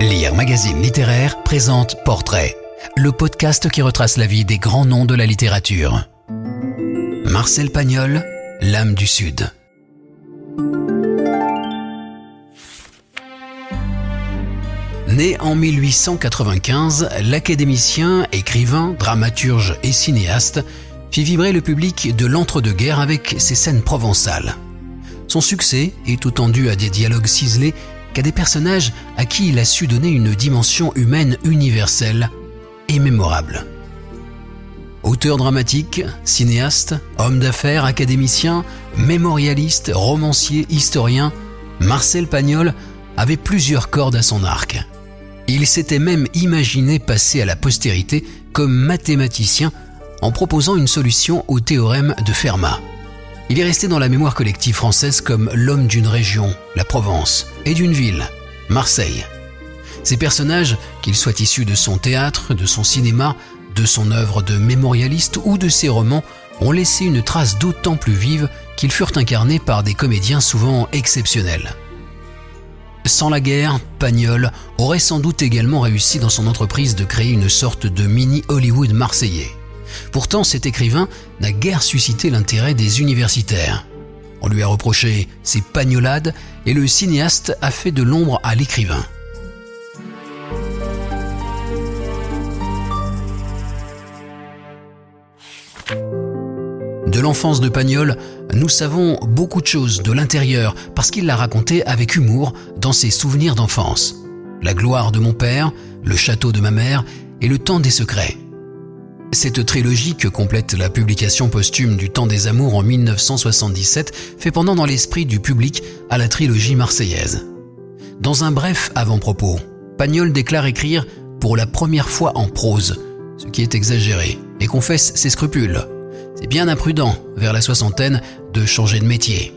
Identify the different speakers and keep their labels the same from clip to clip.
Speaker 1: Lire Magazine Littéraire présente Portrait, le podcast qui retrace la vie des grands noms de la littérature. Marcel Pagnol, L'âme du Sud. Né en 1895, l'académicien, écrivain, dramaturge et cinéaste fit vibrer le public de l'entre-deux-guerres avec ses scènes provençales. Son succès est autant dû à des dialogues ciselés qu'à des personnages à qui il a su donner une dimension humaine universelle et mémorable. Auteur dramatique, cinéaste, homme d'affaires, académicien, mémorialiste, romancier, historien, Marcel Pagnol avait plusieurs cordes à son arc. Il s'était même imaginé passer à la postérité comme mathématicien en proposant une solution au théorème de Fermat. Il est resté dans la mémoire collective française comme l'homme d'une région, la Provence, et d'une ville, Marseille. Ces personnages, qu'ils soient issus de son théâtre, de son cinéma, de son œuvre de mémorialiste ou de ses romans, ont laissé une trace d'autant plus vive qu'ils furent incarnés par des comédiens souvent exceptionnels. Sans la guerre, Pagnol aurait sans doute également réussi dans son entreprise de créer une sorte de mini Hollywood marseillais. Pourtant, cet écrivain n'a guère suscité l'intérêt des universitaires. On lui a reproché ses pagnolades et le cinéaste a fait de l'ombre à l'écrivain. De l'enfance de Pagnol, nous savons beaucoup de choses de l'intérieur parce qu'il l'a raconté avec humour dans ses souvenirs d'enfance. La gloire de mon père, le château de ma mère et le temps des secrets. Cette trilogie que complète la publication posthume du Temps des Amours en 1977 fait pendant dans l'esprit du public à la trilogie marseillaise. Dans un bref avant-propos, Pagnol déclare écrire pour la première fois en prose, ce qui est exagéré, et confesse ses scrupules. C'est bien imprudent, vers la soixantaine, de changer de métier.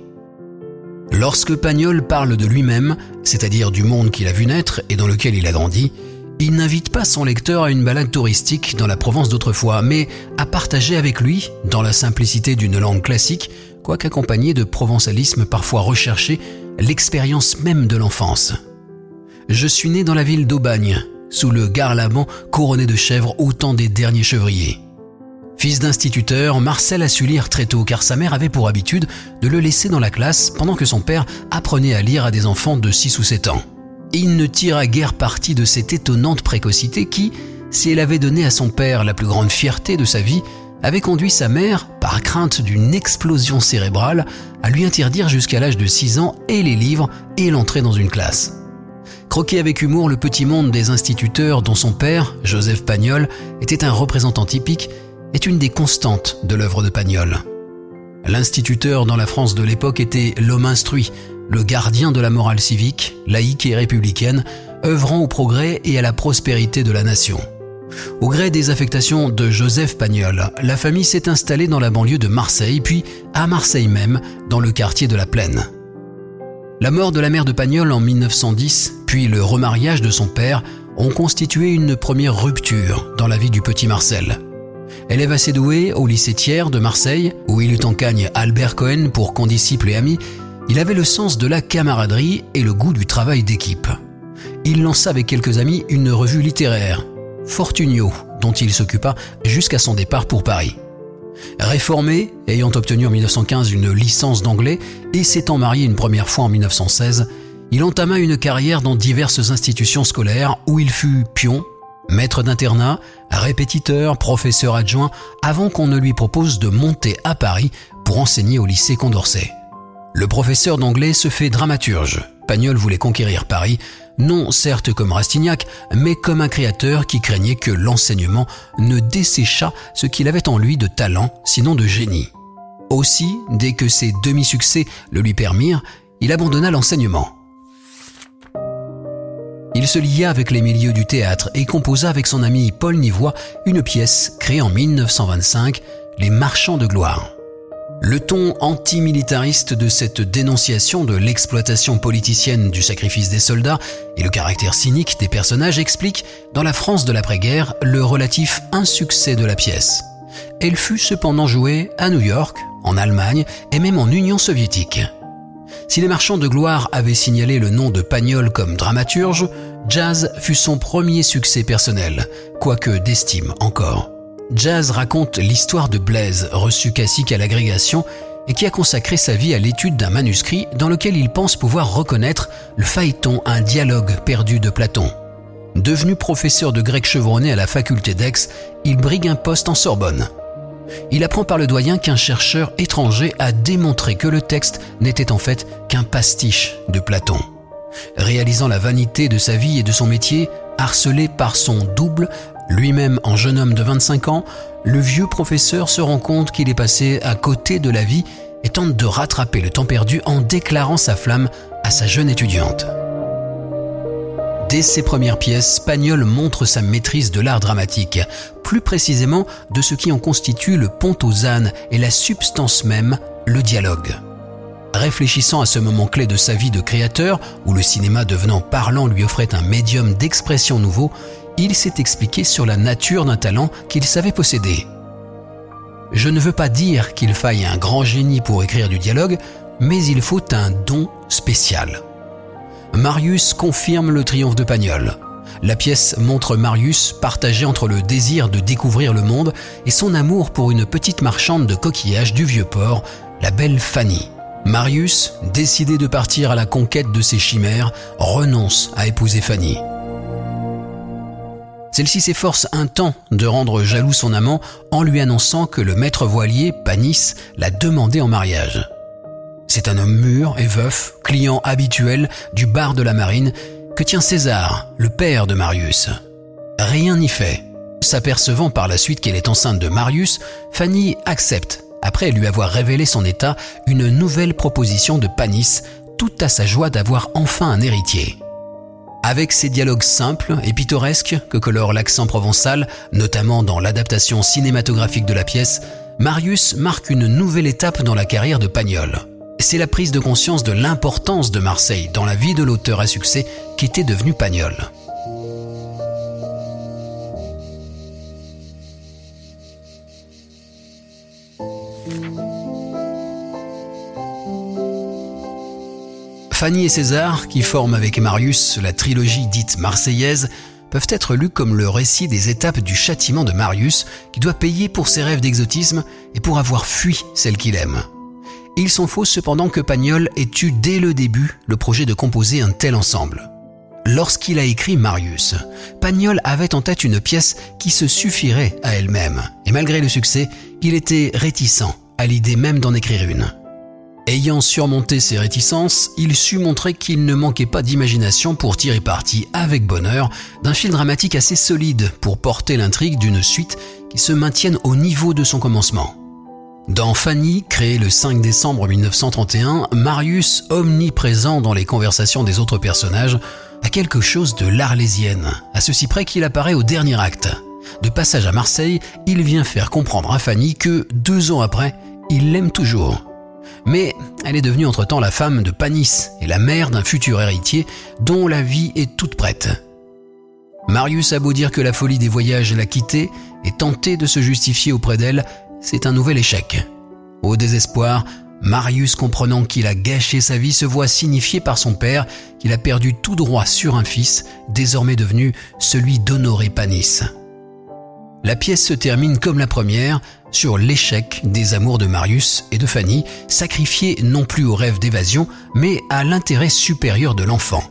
Speaker 1: Lorsque Pagnol parle de lui-même, c'est-à-dire du monde qu'il a vu naître et dans lequel il a grandi, il n'invite pas son lecteur à une balade touristique dans la Provence d'autrefois, mais à partager avec lui, dans la simplicité d'une langue classique, quoique accompagnée de provençalisme parfois recherché, l'expérience même de l'enfance. Je suis né dans la ville d'Aubagne, sous le garlaban couronné de chèvres au temps des derniers chevriers. Fils d'instituteur, Marcel a su lire très tôt car sa mère avait pour habitude de le laisser dans la classe pendant que son père apprenait à lire à des enfants de 6 ou 7 ans il ne tira guère parti de cette étonnante précocité qui, si elle avait donné à son père la plus grande fierté de sa vie, avait conduit sa mère, par crainte d'une explosion cérébrale, à lui interdire jusqu'à l'âge de 6 ans et les livres et l'entrée dans une classe. Croquer avec humour le petit monde des instituteurs dont son père, Joseph Pagnol, était un représentant typique, est une des constantes de l'œuvre de Pagnol. L'instituteur dans la France de l'époque était l'homme instruit, le gardien de la morale civique, laïque et républicaine, œuvrant au progrès et à la prospérité de la nation. Au gré des affectations de Joseph Pagnol, la famille s'est installée dans la banlieue de Marseille, puis à Marseille même, dans le quartier de la Plaine. La mort de la mère de Pagnol en 1910, puis le remariage de son père, ont constitué une première rupture dans la vie du petit Marcel. Élève assez doué au lycée Thiers de Marseille, où il eut en cagne Albert Cohen pour condisciple et ami, il avait le sens de la camaraderie et le goût du travail d'équipe. Il lança avec quelques amis une revue littéraire, Fortunio, dont il s'occupa jusqu'à son départ pour Paris. Réformé, ayant obtenu en 1915 une licence d'anglais et s'étant marié une première fois en 1916, il entama une carrière dans diverses institutions scolaires où il fut pion, maître d'internat, répétiteur, professeur adjoint, avant qu'on ne lui propose de monter à Paris pour enseigner au lycée Condorcet. Le professeur d'anglais se fait dramaturge. Pagnol voulait conquérir Paris, non certes comme Rastignac, mais comme un créateur qui craignait que l'enseignement ne desséchât ce qu'il avait en lui de talent, sinon de génie. Aussi, dès que ses demi-succès le lui permirent, il abandonna l'enseignement. Il se lia avec les milieux du théâtre et composa avec son ami Paul Nivois une pièce créée en 1925, Les Marchands de gloire. Le ton antimilitariste de cette dénonciation de l'exploitation politicienne du sacrifice des soldats et le caractère cynique des personnages expliquent, dans la France de l'après-guerre, le relatif insuccès de la pièce. Elle fut cependant jouée à New York, en Allemagne et même en Union soviétique. Si les marchands de gloire avaient signalé le nom de Pagnol comme dramaturge, Jazz fut son premier succès personnel, quoique d'estime encore. Jazz raconte l'histoire de Blaise, reçu cacique à l'agrégation, et qui a consacré sa vie à l'étude d'un manuscrit dans lequel il pense pouvoir reconnaître le phaéton, un dialogue perdu de Platon. Devenu professeur de grec chevronné à la faculté d'Aix, il brigue un poste en Sorbonne. Il apprend par le doyen qu'un chercheur étranger a démontré que le texte n'était en fait qu'un pastiche de Platon. Réalisant la vanité de sa vie et de son métier, harcelé par son double, lui-même en jeune homme de 25 ans, le vieux professeur se rend compte qu'il est passé à côté de la vie et tente de rattraper le temps perdu en déclarant sa flamme à sa jeune étudiante. Dès ses premières pièces, Pagnol montre sa maîtrise de l'art dramatique, plus précisément de ce qui en constitue le pont aux ânes et la substance même, le dialogue. Réfléchissant à ce moment clé de sa vie de créateur, où le cinéma devenant parlant lui offrait un médium d'expression nouveau, il s'est expliqué sur la nature d'un talent qu'il savait posséder. Je ne veux pas dire qu'il faille un grand génie pour écrire du dialogue, mais il faut un don spécial. Marius confirme le triomphe de Pagnol. La pièce montre Marius partagé entre le désir de découvrir le monde et son amour pour une petite marchande de coquillages du vieux port, la belle Fanny. Marius, décidé de partir à la conquête de ses chimères, renonce à épouser Fanny. Celle-ci s'efforce un temps de rendre jaloux son amant en lui annonçant que le maître voilier, Panis, l'a demandé en mariage. C'est un homme mûr et veuf, client habituel du bar de la marine, que tient César, le père de Marius. Rien n'y fait. S'apercevant par la suite qu'elle est enceinte de Marius, Fanny accepte, après lui avoir révélé son état, une nouvelle proposition de Panis, tout à sa joie d'avoir enfin un héritier. Avec ses dialogues simples et pittoresques que colore l'accent provençal, notamment dans l'adaptation cinématographique de la pièce, Marius marque une nouvelle étape dans la carrière de Pagnol c'est la prise de conscience de l'importance de Marseille dans la vie de l'auteur à succès qui était devenu Pagnol. Fanny et César, qui forment avec Marius la trilogie dite marseillaise, peuvent être lus comme le récit des étapes du châtiment de Marius, qui doit payer pour ses rêves d'exotisme et pour avoir fui celle qu'il aime. Il s'en faut cependant que Pagnol ait eu dès le début le projet de composer un tel ensemble. Lorsqu'il a écrit Marius, Pagnol avait en tête une pièce qui se suffirait à elle-même, et malgré le succès, il était réticent à l'idée même d'en écrire une. Ayant surmonté ses réticences, il sut montrer qu'il ne manquait pas d'imagination pour tirer parti avec bonheur d'un fil dramatique assez solide pour porter l'intrigue d'une suite qui se maintienne au niveau de son commencement. Dans Fanny, créé le 5 décembre 1931, Marius, omniprésent dans les conversations des autres personnages, a quelque chose de l'arlésienne, à ceci près qu'il apparaît au dernier acte. De passage à Marseille, il vient faire comprendre à Fanny que, deux ans après, il l'aime toujours. Mais elle est devenue entre-temps la femme de Panis et la mère d'un futur héritier dont la vie est toute prête. Marius a beau dire que la folie des voyages l'a quitté et tenté de se justifier auprès d'elle, c'est un nouvel échec. Au désespoir, Marius, comprenant qu'il a gâché sa vie, se voit signifier par son père qu'il a perdu tout droit sur un fils, désormais devenu celui d'Honoré Panis. La pièce se termine comme la première, sur l'échec des amours de Marius et de Fanny, sacrifiés non plus au rêve d'évasion, mais à l'intérêt supérieur de l'enfant.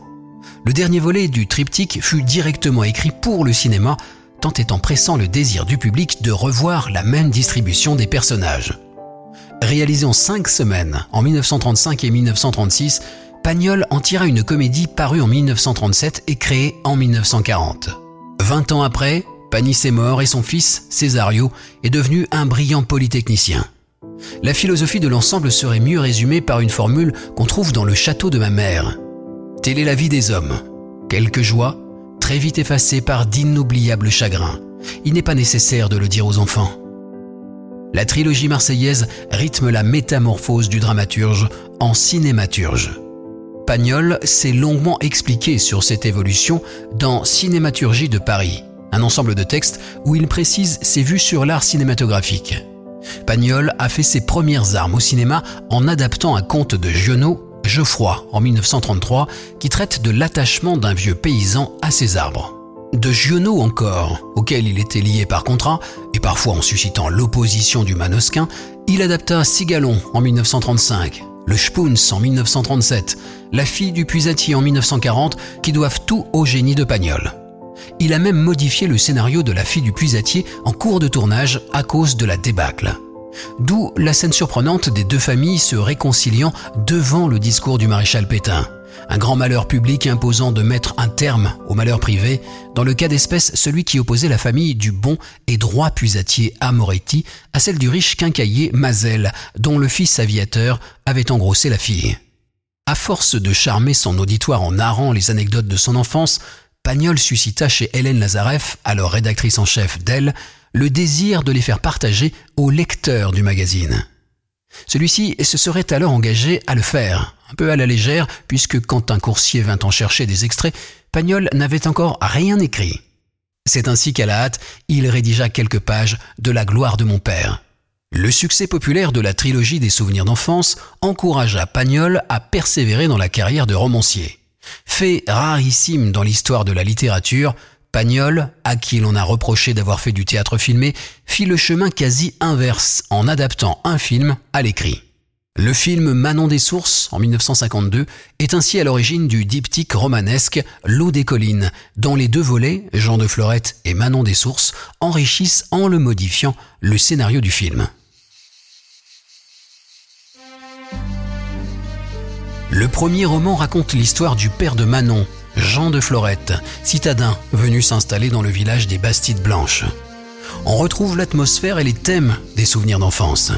Speaker 1: Le dernier volet du triptyque fut directement écrit pour le cinéma, tant étant pressant le désir du public de revoir la même distribution des personnages. Réalisé en cinq semaines, en 1935 et 1936, Pagnol en tira une comédie parue en 1937 et créée en 1940. Vingt ans après, Panis est mort et son fils, Césario, est devenu un brillant polytechnicien. La philosophie de l'ensemble serait mieux résumée par une formule qu'on trouve dans le château de ma mère. Telle est la vie des hommes. Quelques joies, très vite effacé par d'inoubliables chagrins. Il n'est pas nécessaire de le dire aux enfants. La trilogie marseillaise rythme la métamorphose du dramaturge en cinématurge. Pagnol s'est longuement expliqué sur cette évolution dans Cinématurgie de Paris, un ensemble de textes où il précise ses vues sur l'art cinématographique. Pagnol a fait ses premières armes au cinéma en adaptant un conte de Giono, Geoffroy en 1933 qui traite de l'attachement d'un vieux paysan à ses arbres. De Giono encore, auquel il était lié par contrat, et parfois en suscitant l'opposition du manosquin, il adapta Cigalon en 1935, le Spoons en 1937, La fille du puisatier en 1940, qui doivent tout au génie de Pagnol. Il a même modifié le scénario de La fille du puisatier en cours de tournage à cause de la débâcle. D'où la scène surprenante des deux familles se réconciliant devant le discours du maréchal Pétain. Un grand malheur public imposant de mettre un terme au malheur privé, dans le cas d'espèce celui qui opposait la famille du bon et droit puisatier Amoretti à celle du riche quincaillier Mazel, dont le fils aviateur avait engrossé la fille. À force de charmer son auditoire en narrant les anecdotes de son enfance, Pagnol suscita chez Hélène Lazareff, alors rédactrice en chef d'Elle, le désir de les faire partager au lecteur du magazine. Celui-ci se serait alors engagé à le faire, un peu à la légère, puisque quand un coursier vint en chercher des extraits, Pagnol n'avait encore rien écrit. C'est ainsi qu'à la hâte, il rédigea quelques pages de La gloire de mon père. Le succès populaire de la trilogie des souvenirs d'enfance encouragea Pagnol à persévérer dans la carrière de romancier. Fait rarissime dans l'histoire de la littérature, Pagnol, à qui l'on a reproché d'avoir fait du théâtre filmé, fit le chemin quasi inverse en adaptant un film à l'écrit. Le film Manon des Sources, en 1952, est ainsi à l'origine du diptyque romanesque L'eau des collines, dont les deux volets, Jean de Florette et Manon des Sources, enrichissent en le modifiant le scénario du film. Le premier roman raconte l'histoire du père de Manon, Jean de Florette, citadin venu s'installer dans le village des Bastides Blanches. On retrouve l'atmosphère et les thèmes des souvenirs d'enfance.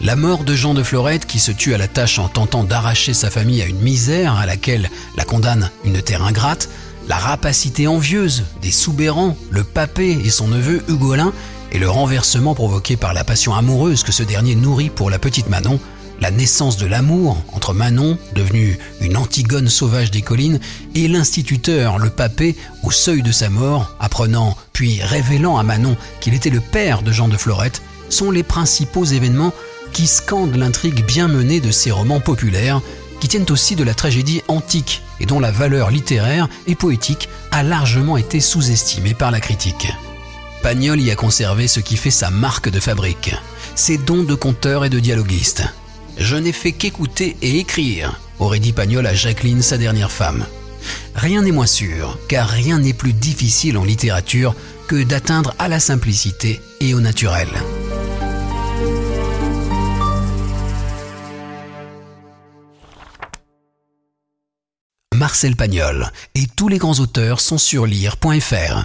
Speaker 1: La mort de Jean de Florette qui se tue à la tâche en tentant d'arracher sa famille à une misère à laquelle la condamne une terre ingrate, la rapacité envieuse des Soubérans, le papé et son neveu Hugolin, et le renversement provoqué par la passion amoureuse que ce dernier nourrit pour la petite Manon, la naissance de l'amour entre Manon, devenue une Antigone sauvage des collines, et l'instituteur, le papé, au seuil de sa mort, apprenant puis révélant à Manon qu'il était le père de Jean de Florette, sont les principaux événements qui scandent l'intrigue bien menée de ces romans populaires, qui tiennent aussi de la tragédie antique et dont la valeur littéraire et poétique a largement été sous-estimée par la critique. Pagnol y a conservé ce qui fait sa marque de fabrique, ses dons de conteur et de dialoguiste. Je n'ai fait qu'écouter et écrire, aurait dit Pagnol à Jacqueline, sa dernière femme. Rien n'est moins sûr, car rien n'est plus difficile en littérature que d'atteindre à la simplicité et au naturel. Marcel Pagnol et tous les grands auteurs sont sur lire.fr.